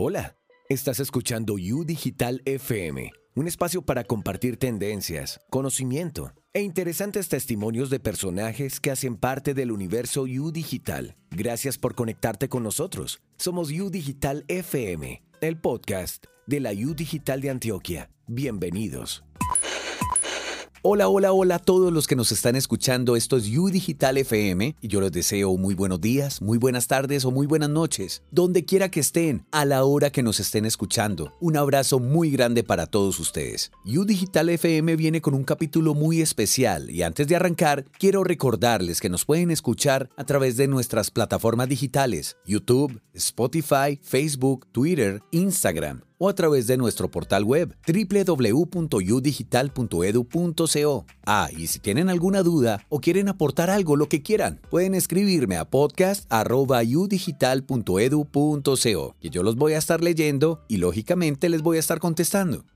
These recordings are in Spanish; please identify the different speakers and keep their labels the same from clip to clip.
Speaker 1: Hola, estás escuchando U Digital FM, un espacio para compartir tendencias, conocimiento e interesantes testimonios de personajes que hacen parte del universo U Digital. Gracias por conectarte con nosotros. Somos U Digital FM, el podcast de la U Digital de Antioquia. Bienvenidos. Hola, hola, hola a todos los que nos están escuchando. Esto es U Digital FM y yo les deseo muy buenos días, muy buenas tardes o muy buenas noches, donde quiera que estén, a la hora que nos estén escuchando. Un abrazo muy grande para todos ustedes. U Digital FM viene con un capítulo muy especial y antes de arrancar, quiero recordarles que nos pueden escuchar a través de nuestras plataformas digitales, YouTube, Spotify, Facebook, Twitter, Instagram o a través de nuestro portal web www.udigital.edu.co. Ah, y si tienen alguna duda o quieren aportar algo, lo que quieran, pueden escribirme a podcast.udigital.edu.co, que yo los voy a estar leyendo y lógicamente les voy a estar contestando.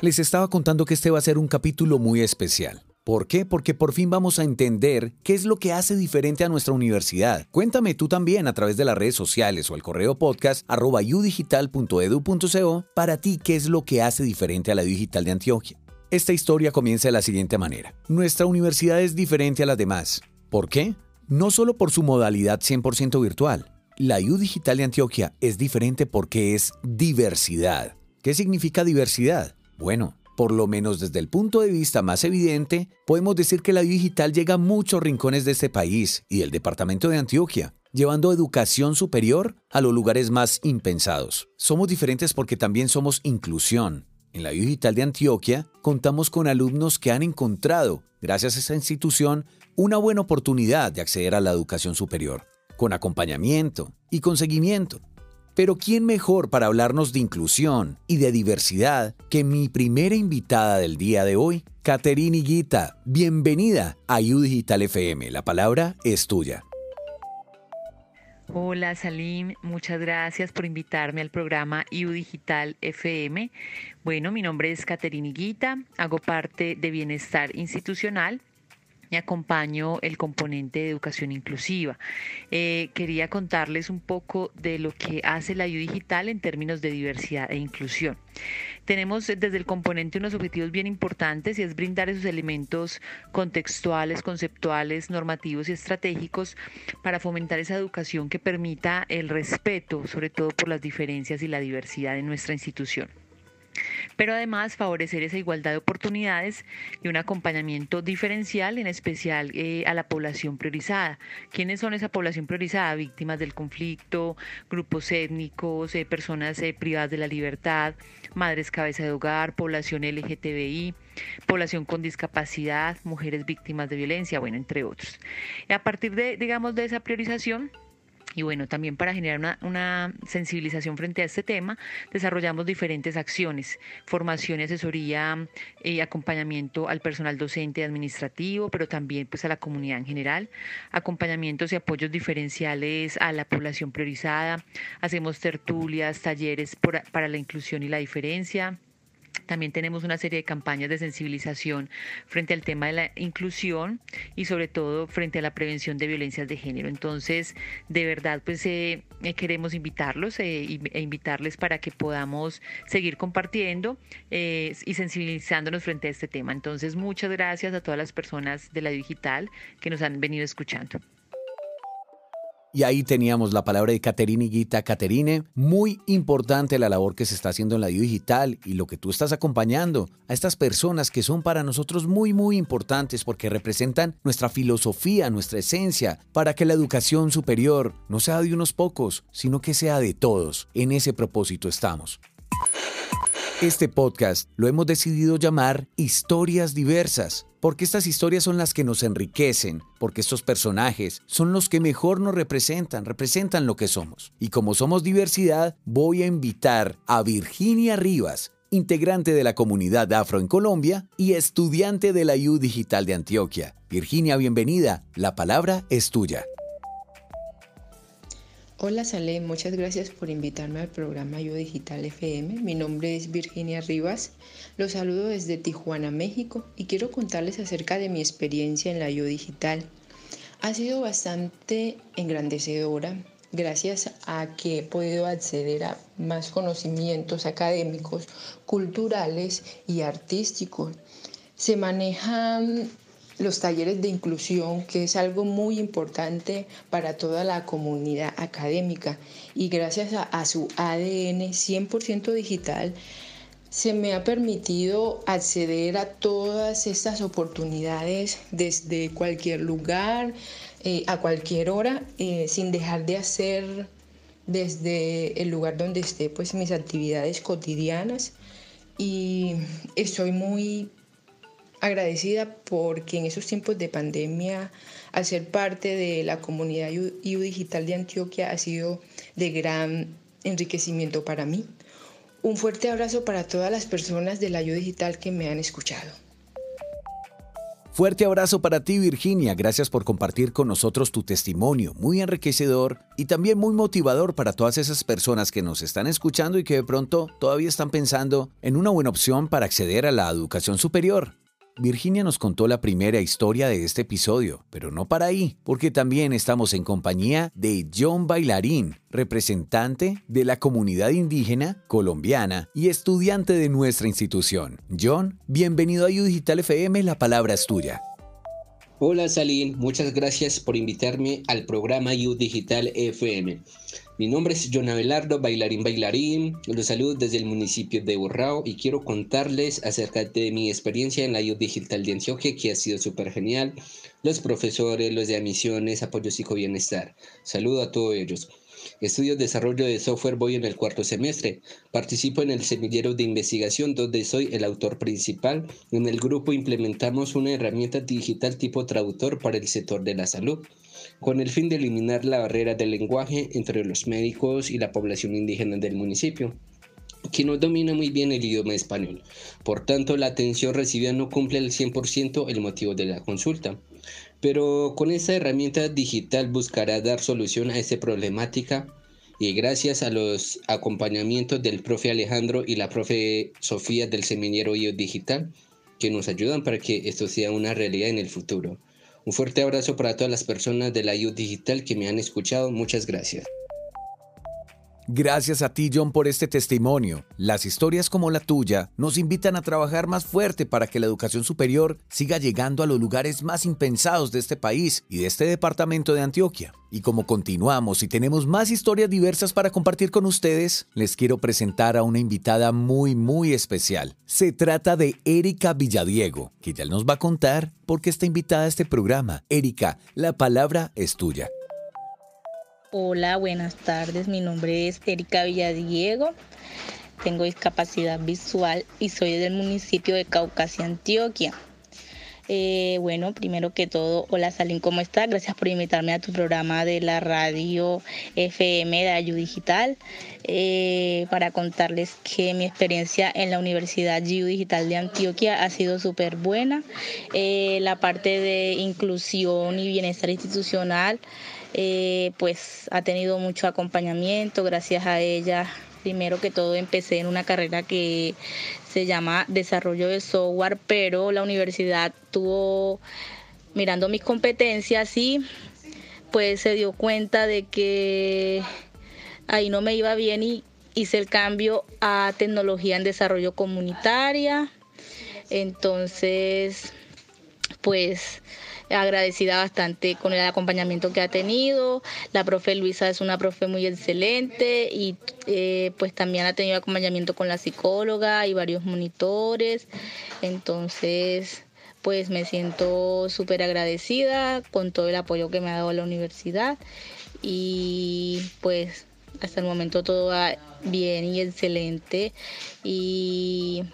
Speaker 1: Les estaba contando que este va a ser un capítulo muy especial. ¿Por qué? Porque por fin vamos a entender qué es lo que hace diferente a nuestra universidad. Cuéntame tú también a través de las redes sociales o el correo podcast arroba udigital.edu.co para ti qué es lo que hace diferente a la Digital de Antioquia. Esta historia comienza de la siguiente manera. Nuestra universidad es diferente a las demás. ¿Por qué? No solo por su modalidad 100% virtual. La U Digital de Antioquia es diferente porque es diversidad. ¿Qué significa diversidad? Bueno, por lo menos desde el punto de vista más evidente, podemos decir que la digital llega a muchos rincones de este país y del departamento de Antioquia, llevando educación superior a los lugares más impensados. Somos diferentes porque también somos inclusión. En la digital de Antioquia contamos con alumnos que han encontrado, gracias a esta institución, una buena oportunidad de acceder a la educación superior, con acompañamiento y con seguimiento. Pero ¿quién mejor para hablarnos de inclusión y de diversidad que mi primera invitada del día de hoy, Caterine Higuita? Bienvenida a U Digital FM. La palabra es tuya.
Speaker 2: Hola Salim, muchas gracias por invitarme al programa IU Digital FM. Bueno, mi nombre es Caterine Higuita, hago parte de Bienestar Institucional acompaño el componente de educación inclusiva. Eh, quería contarles un poco de lo que hace la IU Digital en términos de diversidad e inclusión. Tenemos desde el componente unos objetivos bien importantes y es brindar esos elementos contextuales, conceptuales, normativos y estratégicos para fomentar esa educación que permita el respeto, sobre todo por las diferencias y la diversidad en nuestra institución pero además favorecer esa igualdad de oportunidades y un acompañamiento diferencial, en especial eh, a la población priorizada. ¿Quiénes son esa población priorizada? Víctimas del conflicto, grupos étnicos, eh, personas eh, privadas de la libertad, madres cabeza de hogar, población LGTBI, población con discapacidad, mujeres víctimas de violencia, bueno, entre otros. A partir de, digamos, de esa priorización, y bueno, también para generar una, sensibilización frente a este tema, desarrollamos diferentes acciones, formación y asesoría y acompañamiento al personal docente administrativo, pero también pues a la comunidad en general, acompañamientos y apoyos diferenciales a la población priorizada, hacemos tertulias, talleres para la inclusión y la diferencia, también tenemos una serie de campañas de sensibilización frente al tema de la inclusión y sobre todo frente a la prevención de violencias de género. Entonces, de verdad, pues eh, eh, queremos invitarlos eh, e invitarles para que podamos seguir compartiendo y sensibilizándonos frente a este tema. Entonces, muchas gracias a todas las personas de la digital que nos han venido escuchando.
Speaker 1: Y ahí teníamos la palabra de Caterine Guita. Caterine, muy importante la labor que se está haciendo en la digital y lo que tú estás acompañando a estas personas que son para nosotros muy, muy importantes porque representan nuestra filosofía, nuestra esencia, para que la educación superior no sea de unos pocos, sino que sea de todos. En ese propósito estamos. Este podcast lo hemos decidido llamar Historias Diversas, porque estas historias son las que nos enriquecen, porque estos personajes son los que mejor nos representan, representan lo que somos. Y como somos diversidad, voy a invitar a Virginia Rivas, integrante de la comunidad afro en Colombia y estudiante de la U Digital de Antioquia. Virginia, bienvenida. La palabra es tuya.
Speaker 3: Hola Salem, muchas gracias por invitarme al programa Yo Digital FM. Mi nombre es Virginia Rivas. Los saludo desde Tijuana, México y quiero contarles acerca de mi experiencia en la Yo Digital. Ha sido bastante engrandecedora, gracias a que he podido acceder a más conocimientos académicos, culturales y artísticos. Se manejan los talleres de inclusión, que es algo muy importante para toda la comunidad académica. Y gracias a, su ADN 100% digital, se me ha permitido acceder a todas estas oportunidades desde cualquier lugar, eh, a cualquier hora, eh, sin dejar de hacer desde el lugar donde esté pues mis actividades cotidianas. Y estoy muy agradecida porque en esos tiempos de pandemia, ser parte de la comunidad IU Digital de Antioquia, ha sido de gran enriquecimiento para mí. Un fuerte abrazo para todas las personas de la IU Digital que me han escuchado.
Speaker 1: Fuerte abrazo para ti Virginia, gracias por compartir con nosotros tu testimonio, muy enriquecedor y también muy motivador para todas esas personas que nos están escuchando y que de pronto todavía están pensando en una buena opción para acceder a la educación superior. Virginia nos contó la primera historia de este episodio, pero no para ahí, porque también estamos en compañía de John Bailarín, representante de la comunidad indígena colombiana y estudiante de nuestra institución. John, bienvenido a U Digital FM, la palabra es tuya.
Speaker 4: Hola Salín, muchas gracias por invitarme al programa U Digital FM. Mi nombre es John Abelardo, bailarín bailarín. Los saludo desde el municipio de Burrao y quiero contarles acerca de mi experiencia en la IU Digital de Antioquia, que ha sido súper genial. Los profesores, los de admisiones, apoyo psicobienestar. Saludo a todos ellos. Estudio desarrollo de software, voy en el cuarto semestre. Participo en el semillero de investigación donde soy el autor principal. En el grupo implementamos una herramienta digital tipo traductor para el sector de la salud con el fin de eliminar la barrera del lenguaje entre los médicos y la población indígena del municipio que no domina muy bien el idioma español. Por tanto, la atención recibida no cumple al 100% el motivo de la consulta. Pero con esta herramienta digital buscará dar solución a esta problemática y gracias a los acompañamientos del profe Alejandro y la profe Sofía del Seminero IO Digital, que nos ayudan para que esto sea una realidad en el futuro. Un fuerte abrazo para todas las personas de la IU Digital que me han escuchado. Muchas gracias.
Speaker 1: Gracias a ti, John, por este testimonio. Las historias como la tuya nos invitan a trabajar más fuerte para que la educación superior siga llegando a los lugares más impensados de este país y de este departamento de Antioquia. Y como continuamos y tenemos más historias diversas para compartir con ustedes, les quiero presentar a una invitada muy, muy especial. Se trata de Erika Villadiego, que ya nos va a contar por qué está invitada a este programa. Erika, la palabra es tuya.
Speaker 5: Hola, buenas tardes. Mi nombre es Erika Villadiego. Tengo discapacidad visual y soy del municipio de Caucasia, Antioquia. Eh, bueno, primero que todo, hola Salín, ¿cómo estás? Gracias por invitarme a tu programa de la radio FM de Ayu Digital eh, para contarles que mi experiencia en la Universidad Ayu Digital de Antioquia ha sido súper buena. Eh, la parte de inclusión y bienestar institucional eh, pues ha tenido mucho acompañamiento, gracias a ella. Primero que todo empecé en una carrera que se llama desarrollo de software, pero la universidad tuvo, mirando mis competencias y pues se dio cuenta de que ahí no me iba bien y hice el cambio a tecnología en desarrollo comunitaria. Entonces, pues agradecida bastante con el acompañamiento que ha tenido. La profe Luisa es una profe muy excelente y eh, pues también ha tenido acompañamiento con la psicóloga y varios monitores. Entonces, pues me siento súper agradecida con todo el apoyo que me ha dado la universidad y pues hasta el momento todo va bien y excelente y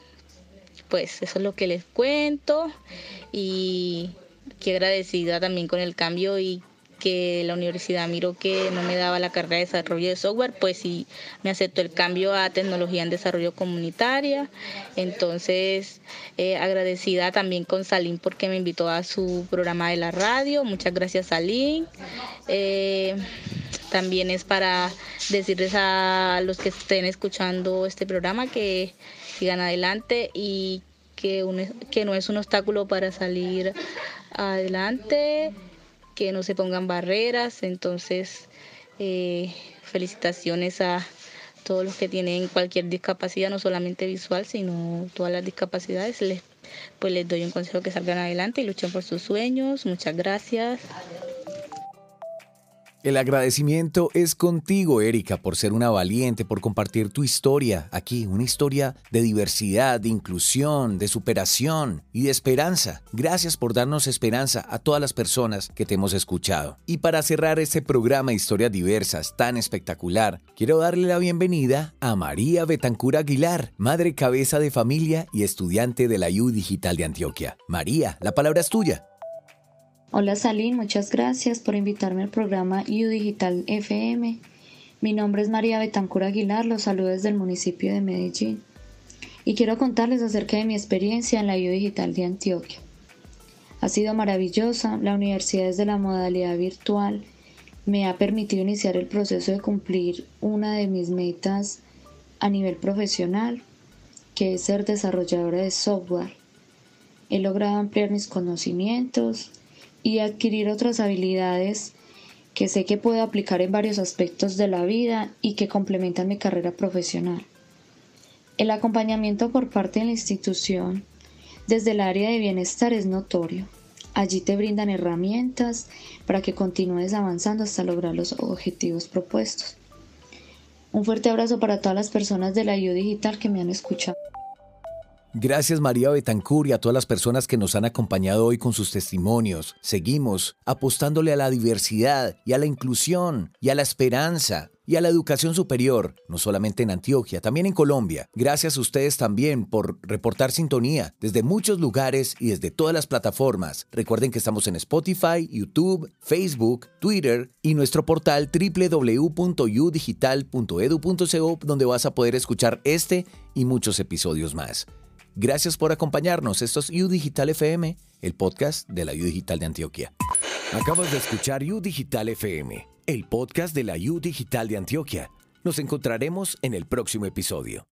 Speaker 5: pues eso es lo que les cuento y qué agradecida también con el cambio y que la universidad miró que no me daba la carrera de desarrollo de software, pues sí me aceptó el cambio a tecnología en desarrollo comunitaria. Entonces, eh, agradecida también con Salim porque me invitó a su programa de la radio. Muchas gracias, Salim. Eh, también es para decirles a los que estén escuchando este programa que sigan adelante y que, no es un obstáculo para salir adelante, que no se pongan barreras, entonces Eh, felicitaciones a todos los que tienen cualquier discapacidad, no solamente visual, sino todas las discapacidades. Les, pues les doy un consejo que salgan adelante y luchen por sus sueños. Muchas gracias.
Speaker 1: El agradecimiento es contigo, Erika, por ser una valiente, por compartir tu historia aquí, una historia de diversidad, de inclusión, de superación y de esperanza. Gracias por darnos esperanza a todas las personas que te hemos escuchado. Y para cerrar este programa Historias Diversas tan espectacular, quiero darle la bienvenida a María Betancura Aguilar, madre cabeza de familia y estudiante de la U Digital de Antioquia. María, la palabra es tuya.
Speaker 6: Hola Salín, muchas gracias por invitarme al programa U Digital FM. Mi nombre es María Betancur Aguilar, los saludo desde el municipio de Medellín y quiero contarles acerca de mi experiencia en la U Digital de Antioquia. Ha sido maravillosa, la universidad desde la modalidad virtual me ha permitido iniciar el proceso de cumplir una de mis metas a nivel profesional, que es ser desarrolladora de software. He logrado ampliar mis conocimientos, y adquirir otras habilidades que sé que puedo aplicar en varios aspectos de la vida y que complementan mi carrera profesional. El acompañamiento por parte de la institución desde el área de bienestar es notorio. Allí te brindan herramientas para que continúes avanzando hasta lograr los objetivos propuestos. Un fuerte abrazo para todas las personas de la IU Digital que me han escuchado.
Speaker 1: Gracias María Betancur y a todas las personas que nos han acompañado hoy con sus testimonios. Seguimos apostándole a la diversidad y a la inclusión y a la esperanza y a la educación superior, no solamente en Antioquia, también en Colombia. Gracias a ustedes también por reportar sintonía desde muchos lugares y desde todas las plataformas. Recuerden que estamos en Spotify, YouTube, Facebook, Twitter y nuestro portal www.udigital.edu.co donde vas a poder escuchar este y muchos episodios más. Gracias por acompañarnos. Esto es U Digital FM, el podcast de la U Digital de Antioquia. Acabas de escuchar U Digital FM, el podcast de la U Digital de Antioquia. Nos encontraremos en el próximo episodio.